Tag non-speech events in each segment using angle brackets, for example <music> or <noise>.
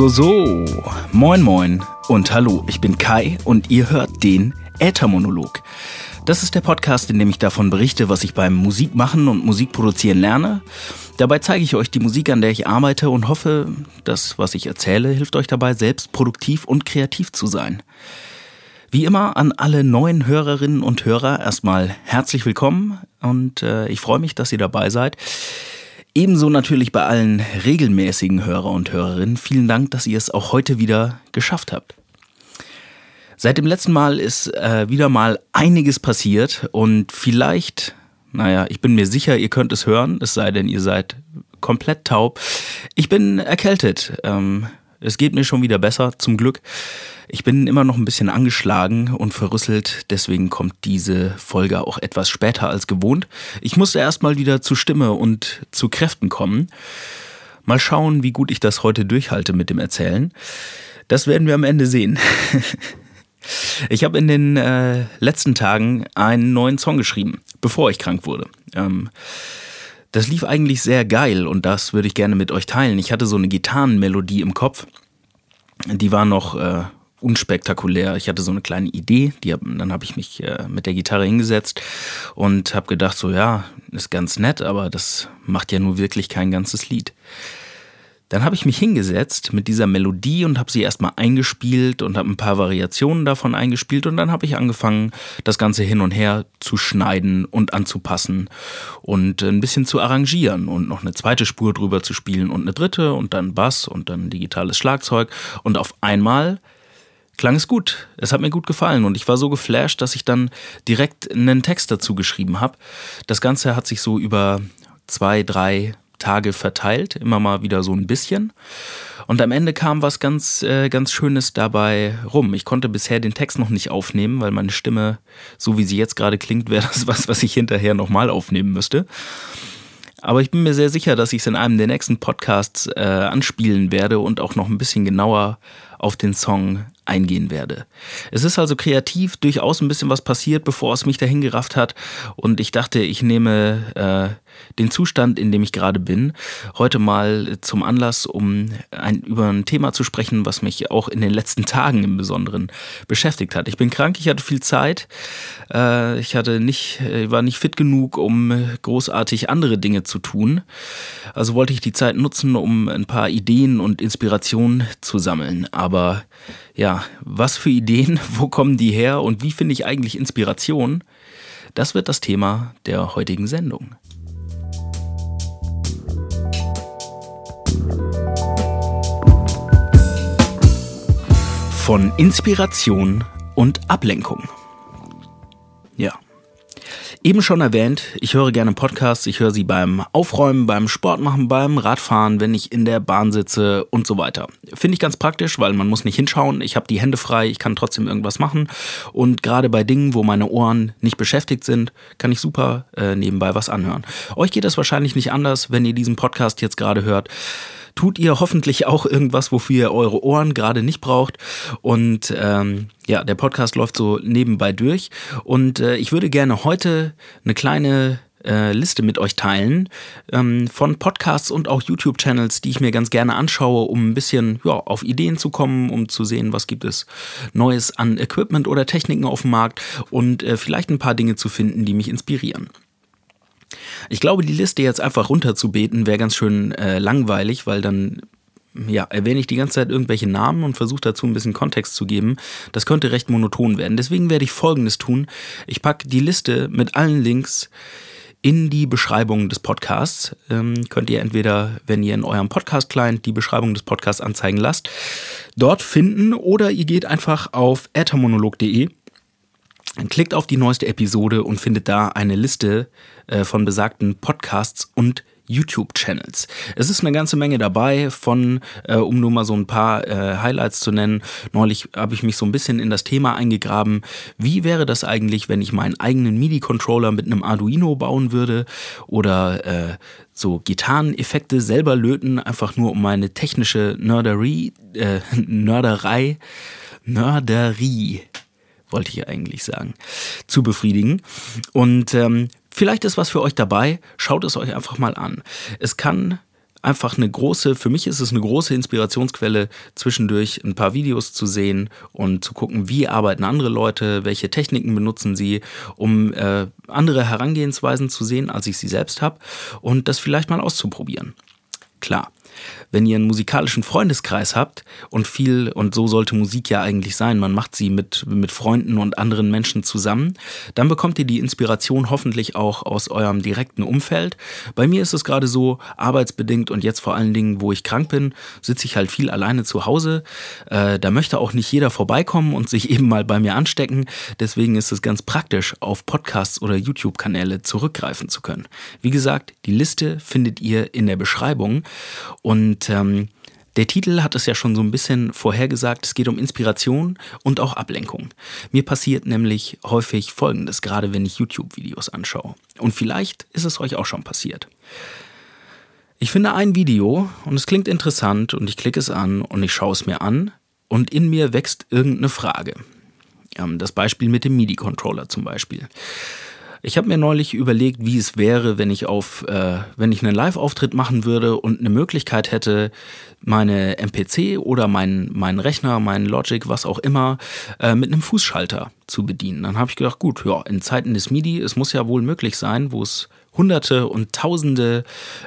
So, so, so. Moin, moin und hallo. Ich bin Kai und ihr hört den Äthermonolog. Das ist der Podcast, in dem ich davon berichte, was ich beim Musikmachen und Musikproduzieren lerne. Dabei zeige ich euch die Musik, an der ich arbeite und hoffe, dass was ich erzähle, hilft euch dabei, selbst produktiv und kreativ zu sein. Wie immer an alle neuen Hörerinnen und Hörer erstmal herzlich willkommen und äh, ich freue mich, dass ihr dabei seid. Ebenso natürlich bei allen regelmäßigen Hörer und Hörerinnen. Vielen Dank, dass ihr es auch heute wieder geschafft habt. Seit dem letzten Mal ist äh, wieder mal einiges passiert und vielleicht, naja, ich bin mir sicher, ihr könnt es hören, es sei denn, ihr seid komplett taub. Ich bin erkältet. Ähm, es geht mir schon wieder besser, zum Glück. Ich bin immer noch ein bisschen angeschlagen und verrüsselt, deswegen kommt diese Folge auch etwas später als gewohnt. Ich musste erstmal wieder zu Stimme und zu Kräften kommen. Mal schauen, wie gut ich das heute durchhalte mit dem Erzählen. Das werden wir am Ende sehen. <laughs> ich habe in den äh, letzten Tagen einen neuen Song geschrieben, bevor ich krank wurde. Ähm, das lief eigentlich sehr geil und das würde ich gerne mit euch teilen. Ich hatte so eine Gitarrenmelodie im Kopf. Die war noch äh, unspektakulär. Ich hatte so eine kleine Idee, die, dann habe ich mich äh, mit der Gitarre hingesetzt und habe gedacht, so ja, ist ganz nett, aber das macht ja nur wirklich kein ganzes Lied. Dann habe ich mich hingesetzt mit dieser Melodie und habe sie erstmal eingespielt und habe ein paar Variationen davon eingespielt und dann habe ich angefangen, das Ganze hin und her zu schneiden und anzupassen und ein bisschen zu arrangieren und noch eine zweite Spur drüber zu spielen und eine dritte und dann Bass und dann digitales Schlagzeug und auf einmal klang es gut. Es hat mir gut gefallen und ich war so geflasht, dass ich dann direkt einen Text dazu geschrieben habe. Das Ganze hat sich so über zwei, drei Tage verteilt, immer mal wieder so ein bisschen. Und am Ende kam was ganz, äh, ganz Schönes dabei rum. Ich konnte bisher den Text noch nicht aufnehmen, weil meine Stimme, so wie sie jetzt gerade klingt, wäre das was, was ich hinterher nochmal aufnehmen müsste. Aber ich bin mir sehr sicher, dass ich es in einem der nächsten Podcasts äh, anspielen werde und auch noch ein bisschen genauer auf den Song eingehen werde. Es ist also kreativ durchaus ein bisschen was passiert, bevor es mich dahin gerafft hat. Und ich dachte, ich nehme äh, den Zustand, in dem ich gerade bin, heute mal zum Anlass, um ein, über ein Thema zu sprechen, was mich auch in den letzten Tagen im Besonderen beschäftigt hat. Ich bin krank, ich hatte viel Zeit, äh, ich hatte nicht, ich war nicht fit genug, um großartig andere Dinge zu tun. Also wollte ich die Zeit nutzen, um ein paar Ideen und Inspirationen zu sammeln. Aber ja, was für Ideen, <laughs> wo kommen die her und wie finde ich eigentlich Inspiration? Das wird das Thema der heutigen Sendung. Von Inspiration und Ablenkung. Eben schon erwähnt, ich höre gerne Podcasts, ich höre sie beim Aufräumen, beim Sport machen, beim Radfahren, wenn ich in der Bahn sitze und so weiter. Finde ich ganz praktisch, weil man muss nicht hinschauen, ich habe die Hände frei, ich kann trotzdem irgendwas machen und gerade bei Dingen, wo meine Ohren nicht beschäftigt sind, kann ich super äh, nebenbei was anhören. Euch geht das wahrscheinlich nicht anders, wenn ihr diesen Podcast jetzt gerade hört tut ihr hoffentlich auch irgendwas, wofür ihr eure Ohren gerade nicht braucht. Und ähm, ja, der Podcast läuft so nebenbei durch. Und äh, ich würde gerne heute eine kleine äh, Liste mit euch teilen ähm, von Podcasts und auch YouTube-Channels, die ich mir ganz gerne anschaue, um ein bisschen ja, auf Ideen zu kommen, um zu sehen, was gibt es Neues an Equipment oder Techniken auf dem Markt und äh, vielleicht ein paar Dinge zu finden, die mich inspirieren. Ich glaube, die Liste jetzt einfach runterzubeten wäre ganz schön äh, langweilig, weil dann ja, erwähne ich die ganze Zeit irgendwelche Namen und versuche dazu ein bisschen Kontext zu geben. Das könnte recht monoton werden. Deswegen werde ich Folgendes tun. Ich packe die Liste mit allen Links in die Beschreibung des Podcasts. Ähm, könnt ihr entweder, wenn ihr in eurem Podcast-Client die Beschreibung des Podcasts anzeigen lasst, dort finden oder ihr geht einfach auf ethermonolog.de Klickt auf die neueste Episode und findet da eine Liste äh, von besagten Podcasts und YouTube-Channels. Es ist eine ganze Menge dabei, von, äh, um nur mal so ein paar äh, Highlights zu nennen. Neulich habe ich mich so ein bisschen in das Thema eingegraben. Wie wäre das eigentlich, wenn ich meinen eigenen MIDI-Controller mit einem Arduino bauen würde oder äh, so Gitarreneffekte selber löten, einfach nur um meine technische Nerderie, äh, <laughs> Nörderei, Nörderie wollte ich eigentlich sagen, zu befriedigen. Und ähm, vielleicht ist was für euch dabei. Schaut es euch einfach mal an. Es kann einfach eine große, für mich ist es eine große Inspirationsquelle, zwischendurch ein paar Videos zu sehen und zu gucken, wie arbeiten andere Leute, welche Techniken benutzen sie, um äh, andere Herangehensweisen zu sehen, als ich sie selbst habe und das vielleicht mal auszuprobieren. Klar, wenn ihr einen musikalischen Freundeskreis habt und viel, und so sollte Musik ja eigentlich sein, man macht sie mit, mit Freunden und anderen Menschen zusammen, dann bekommt ihr die Inspiration hoffentlich auch aus eurem direkten Umfeld. Bei mir ist es gerade so, arbeitsbedingt und jetzt vor allen Dingen, wo ich krank bin, sitze ich halt viel alleine zu Hause. Äh, da möchte auch nicht jeder vorbeikommen und sich <laughs> eben mal bei mir anstecken. Deswegen ist es ganz praktisch, auf Podcasts oder YouTube-Kanäle zurückgreifen zu können. Wie gesagt, die Liste findet ihr in der Beschreibung und ähm, der Titel hat es ja schon so ein bisschen vorhergesagt, es geht um Inspiration und auch Ablenkung. Mir passiert nämlich häufig Folgendes, gerade wenn ich YouTube-Videos anschaue. Und vielleicht ist es euch auch schon passiert. Ich finde ein Video und es klingt interessant und ich klicke es an und ich schaue es mir an und in mir wächst irgendeine Frage. Ähm, das Beispiel mit dem MIDI-Controller zum Beispiel. Ich habe mir neulich überlegt, wie es wäre, wenn ich auf, äh, wenn ich einen Live-Auftritt machen würde und eine Möglichkeit hätte, meine MPC oder mein, mein Rechner, mein Logic, was auch immer, äh, mit einem Fußschalter zu bedienen. Dann habe ich gedacht, gut, ja, in Zeiten des MIDI, es muss ja wohl möglich sein, wo es hunderte und tausende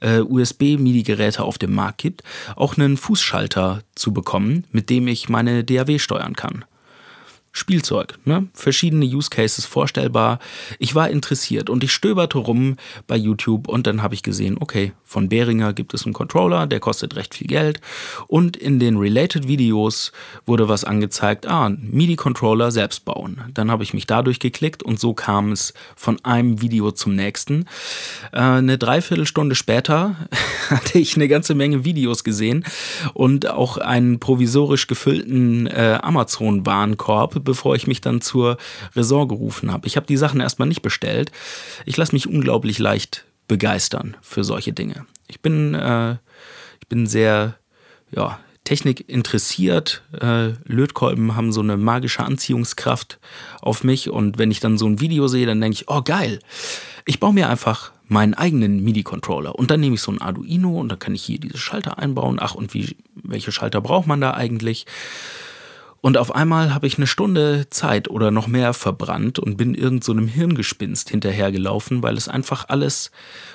äh, USB-MIDI-Geräte auf dem Markt gibt, auch einen Fußschalter zu bekommen, mit dem ich meine DAW steuern kann. Spielzeug, ne? verschiedene Use Cases vorstellbar. Ich war interessiert und ich stöberte rum bei YouTube und dann habe ich gesehen, okay, von Behringer gibt es einen Controller, der kostet recht viel Geld und in den Related Videos wurde was angezeigt, ah, MIDI-Controller selbst bauen. Dann habe ich mich dadurch geklickt und so kam es von einem Video zum nächsten. Äh, eine Dreiviertelstunde später <laughs> hatte ich eine ganze Menge Videos gesehen und auch einen provisorisch gefüllten äh, Amazon-Warenkorb bevor ich mich dann zur Raison gerufen habe. Ich habe die Sachen erstmal nicht bestellt. Ich lasse mich unglaublich leicht begeistern für solche Dinge. Ich bin, äh, ich bin sehr, ja, Technik interessiert. Äh, Lötkolben haben so eine magische Anziehungskraft auf mich und wenn ich dann so ein Video sehe, dann denke ich, oh geil, ich baue mir einfach meinen eigenen MIDI-Controller und dann nehme ich so ein Arduino und dann kann ich hier diese Schalter einbauen. Ach und wie, welche Schalter braucht man da eigentlich? Und auf einmal habe ich eine Stunde Zeit oder noch mehr verbrannt und bin irgend so einem Hirngespinst hinterhergelaufen, weil es einfach alles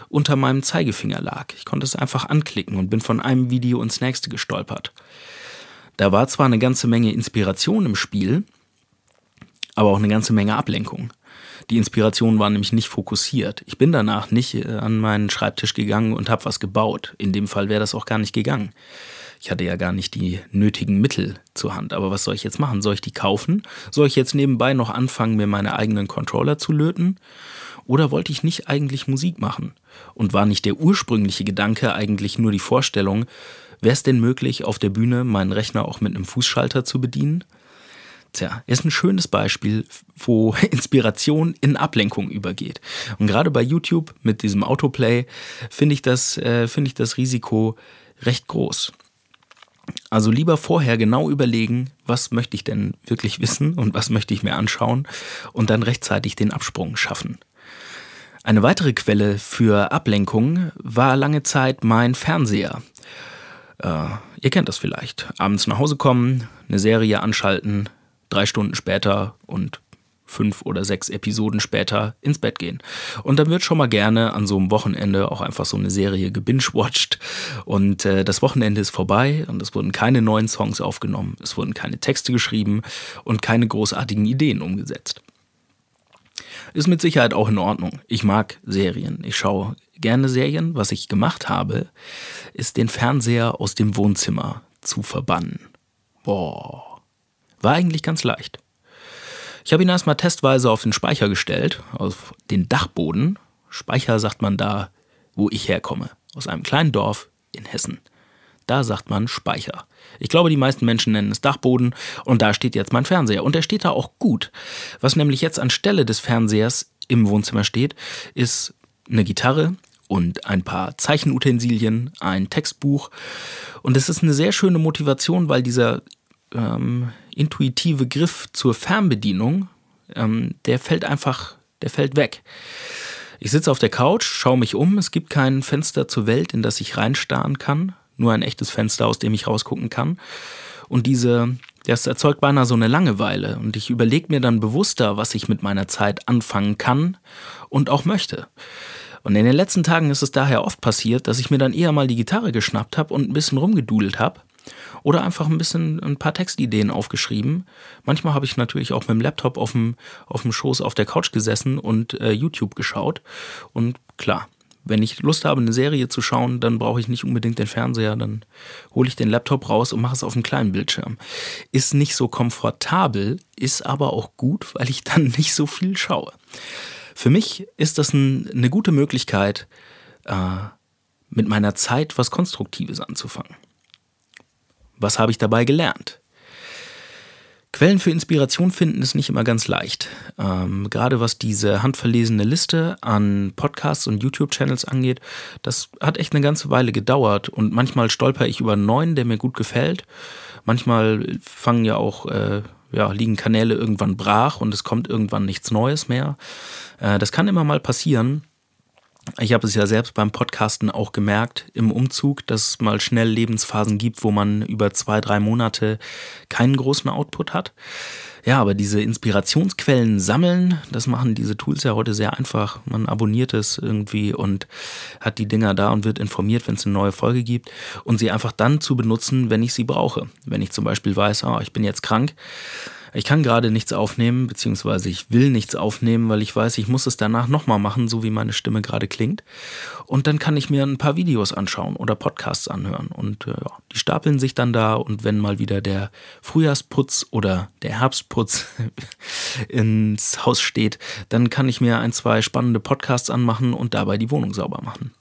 unter meinem Zeigefinger lag. Ich konnte es einfach anklicken und bin von einem Video ins nächste gestolpert. Da war zwar eine ganze Menge Inspiration im Spiel, aber auch eine ganze Menge Ablenkung. Die Inspiration war nämlich nicht fokussiert. Ich bin danach nicht äh, an meinen Schreibtisch gegangen und habe was gebaut. In dem Fall wäre das auch gar nicht gegangen. Ich hatte ja gar nicht die nötigen Mittel zur Hand. Aber was soll ich jetzt machen? Soll ich die kaufen? Soll ich jetzt nebenbei noch anfangen, mir meine eigenen Controller zu löten? Oder wollte ich nicht eigentlich Musik machen? Und war nicht der ursprüngliche Gedanke eigentlich nur die Vorstellung, wäre es denn möglich, auf der Bühne meinen Rechner auch mit einem Fußschalter zu bedienen? Tja, ist ein schönes Beispiel, wo <laughs> Inspiration in Ablenkung übergeht. Und gerade bei YouTube mit diesem Autoplay finde ich das, äh, finde ich das Risiko recht groß. Also lieber vorher genau überlegen, was möchte ich denn wirklich wissen und was möchte ich mir anschauen und dann rechtzeitig den Absprung schaffen. Eine weitere Quelle für Ablenkung war lange Zeit mein Fernseher. Äh, ihr kennt das vielleicht. Abends nach Hause kommen, eine Serie anschalten, drei Stunden später und fünf oder sechs Episoden später ins Bett gehen. Und dann wird schon mal gerne an so einem Wochenende auch einfach so eine Serie gebingewatcht. Und äh, das Wochenende ist vorbei und es wurden keine neuen Songs aufgenommen, es wurden keine Texte geschrieben und keine großartigen Ideen umgesetzt. Ist mit Sicherheit auch in Ordnung. Ich mag Serien. Ich schaue gerne Serien. Was ich gemacht habe, ist den Fernseher aus dem Wohnzimmer zu verbannen. Boah. War eigentlich ganz leicht. Ich habe ihn erstmal testweise auf den Speicher gestellt, auf den Dachboden. Speicher sagt man da, wo ich herkomme, aus einem kleinen Dorf in Hessen. Da sagt man Speicher. Ich glaube, die meisten Menschen nennen es Dachboden und da steht jetzt mein Fernseher. Und der steht da auch gut. Was nämlich jetzt anstelle des Fernsehers im Wohnzimmer steht, ist eine Gitarre und ein paar Zeichenutensilien, ein Textbuch. Und es ist eine sehr schöne Motivation, weil dieser ähm, intuitive Griff zur Fernbedienung, ähm, der fällt einfach, der fällt weg. Ich sitze auf der Couch, schaue mich um, es gibt kein Fenster zur Welt, in das ich reinstarren kann, nur ein echtes Fenster, aus dem ich rausgucken kann. Und diese, das erzeugt beinahe so eine Langeweile. Und ich überlege mir dann bewusster, was ich mit meiner Zeit anfangen kann und auch möchte. Und in den letzten Tagen ist es daher oft passiert, dass ich mir dann eher mal die Gitarre geschnappt habe und ein bisschen rumgedudelt habe. Oder einfach ein bisschen ein paar Textideen aufgeschrieben. Manchmal habe ich natürlich auch mit dem Laptop auf dem, auf dem Schoß auf der Couch gesessen und äh, YouTube geschaut. Und klar, wenn ich Lust habe, eine Serie zu schauen, dann brauche ich nicht unbedingt den Fernseher, dann hole ich den Laptop raus und mache es auf einem kleinen Bildschirm. Ist nicht so komfortabel, ist aber auch gut, weil ich dann <laughs> nicht so viel schaue. Für mich ist das ein, eine gute Möglichkeit, äh, mit meiner Zeit was Konstruktives anzufangen. Was habe ich dabei gelernt? Quellen für Inspiration finden ist nicht immer ganz leicht. Ähm, gerade was diese handverlesene Liste an Podcasts und YouTube-Channels angeht, das hat echt eine ganze Weile gedauert und manchmal stolper ich über einen neuen, der mir gut gefällt. Manchmal fangen ja auch, äh, ja, liegen Kanäle irgendwann brach und es kommt irgendwann nichts Neues mehr. Äh, das kann immer mal passieren. Ich habe es ja selbst beim Podcasten auch gemerkt im Umzug, dass es mal schnell Lebensphasen gibt, wo man über zwei, drei Monate keinen großen Output hat. Ja, aber diese Inspirationsquellen sammeln, das machen diese Tools ja heute sehr einfach. Man abonniert es irgendwie und hat die Dinger da und wird informiert, wenn es eine neue Folge gibt und sie einfach dann zu benutzen, wenn ich sie brauche. Wenn ich zum Beispiel weiß, oh, ich bin jetzt krank, ich kann gerade nichts aufnehmen, beziehungsweise ich will nichts aufnehmen, weil ich weiß, ich muss es danach nochmal machen, so wie meine Stimme gerade klingt. Und dann kann ich mir ein paar Videos anschauen oder Podcasts anhören. Und äh, die stapeln sich dann da und wenn mal wieder der Frühjahrsputz oder der Herbstputz <laughs> ins Haus steht, dann kann ich mir ein, zwei spannende Podcasts anmachen und dabei die Wohnung sauber machen.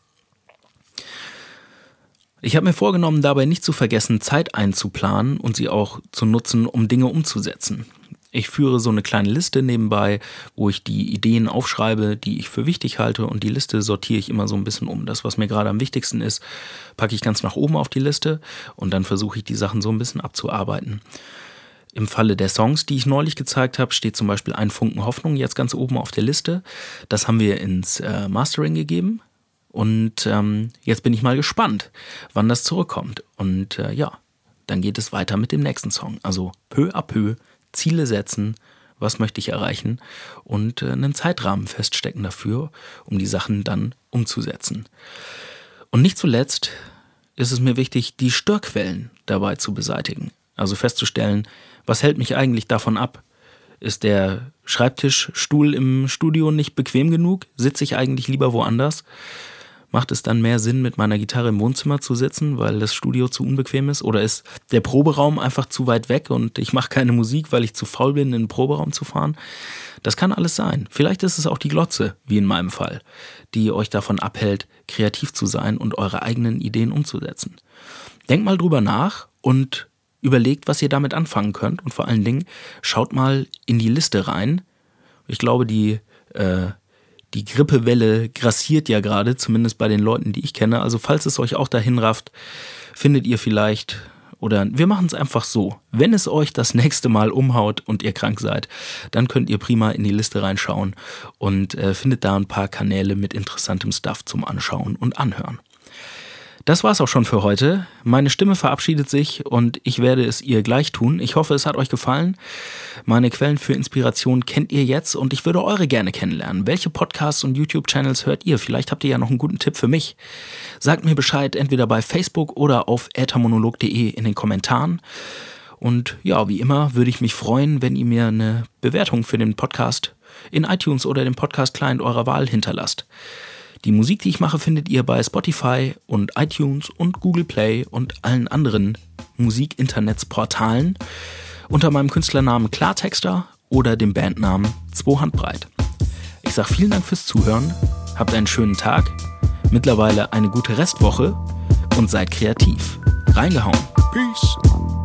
Ich habe mir vorgenommen, dabei nicht zu vergessen, Zeit einzuplanen und sie auch zu nutzen, um Dinge umzusetzen. Ich führe so eine kleine Liste nebenbei, wo ich die Ideen aufschreibe, die ich für wichtig halte und die Liste sortiere ich immer so ein bisschen um. Das, was mir gerade am wichtigsten ist, packe ich ganz nach oben auf die Liste und dann versuche ich die Sachen so ein bisschen abzuarbeiten. Im Falle der Songs, die ich neulich gezeigt habe, steht zum Beispiel ein Funken Hoffnung jetzt ganz oben auf der Liste. Das haben wir ins äh, Mastering gegeben. Und ähm, jetzt bin ich mal gespannt, wann das zurückkommt. Und äh, ja, dann geht es weiter mit dem nächsten Song. Also peu à peu Ziele setzen, was möchte ich erreichen und äh, einen Zeitrahmen feststecken dafür, um die Sachen dann umzusetzen. Und nicht zuletzt ist es mir wichtig, die Störquellen dabei zu beseitigen. Also festzustellen, was hält mich eigentlich davon ab? Ist der Schreibtischstuhl im Studio nicht bequem genug? Sitze ich eigentlich lieber woanders? Macht es dann mehr Sinn, mit meiner Gitarre im Wohnzimmer zu sitzen, weil das Studio zu unbequem ist? Oder ist der Proberaum einfach zu weit weg und ich mache keine Musik, weil ich zu faul bin, in den Proberaum zu fahren? Das kann alles sein. Vielleicht ist es auch die Glotze, wie in meinem Fall, die euch davon abhält, kreativ zu sein und eure eigenen Ideen umzusetzen. Denkt mal drüber nach und überlegt, was ihr damit anfangen könnt. Und vor allen Dingen schaut mal in die Liste rein. Ich glaube, die äh, die Grippewelle grassiert ja gerade, zumindest bei den Leuten, die ich kenne. Also falls es euch auch dahin rafft, findet ihr vielleicht oder wir machen es einfach so. Wenn es euch das nächste Mal umhaut und ihr krank seid, dann könnt ihr prima in die Liste reinschauen und äh, findet da ein paar Kanäle mit interessantem Stuff zum Anschauen und Anhören. Das war's auch schon für heute. Meine Stimme verabschiedet sich und ich werde es ihr gleich tun. Ich hoffe, es hat euch gefallen. Meine Quellen für Inspiration kennt ihr jetzt und ich würde eure gerne kennenlernen. Welche Podcasts und YouTube-Channels hört ihr? Vielleicht habt ihr ja noch einen guten Tipp für mich. Sagt mir Bescheid entweder bei Facebook oder auf äthermonolog.de in den Kommentaren. Und ja, wie immer würde ich mich freuen, wenn ihr mir eine Bewertung für den Podcast in iTunes oder dem Podcast-Client eurer Wahl hinterlasst. Die Musik, die ich mache, findet ihr bei Spotify und iTunes und Google Play und allen anderen Musik-Internetsportalen unter meinem Künstlernamen Klartexter oder dem Bandnamen Zwohandbreit. Ich sage vielen Dank fürs Zuhören, habt einen schönen Tag, mittlerweile eine gute Restwoche und seid kreativ. Reingehauen. Peace.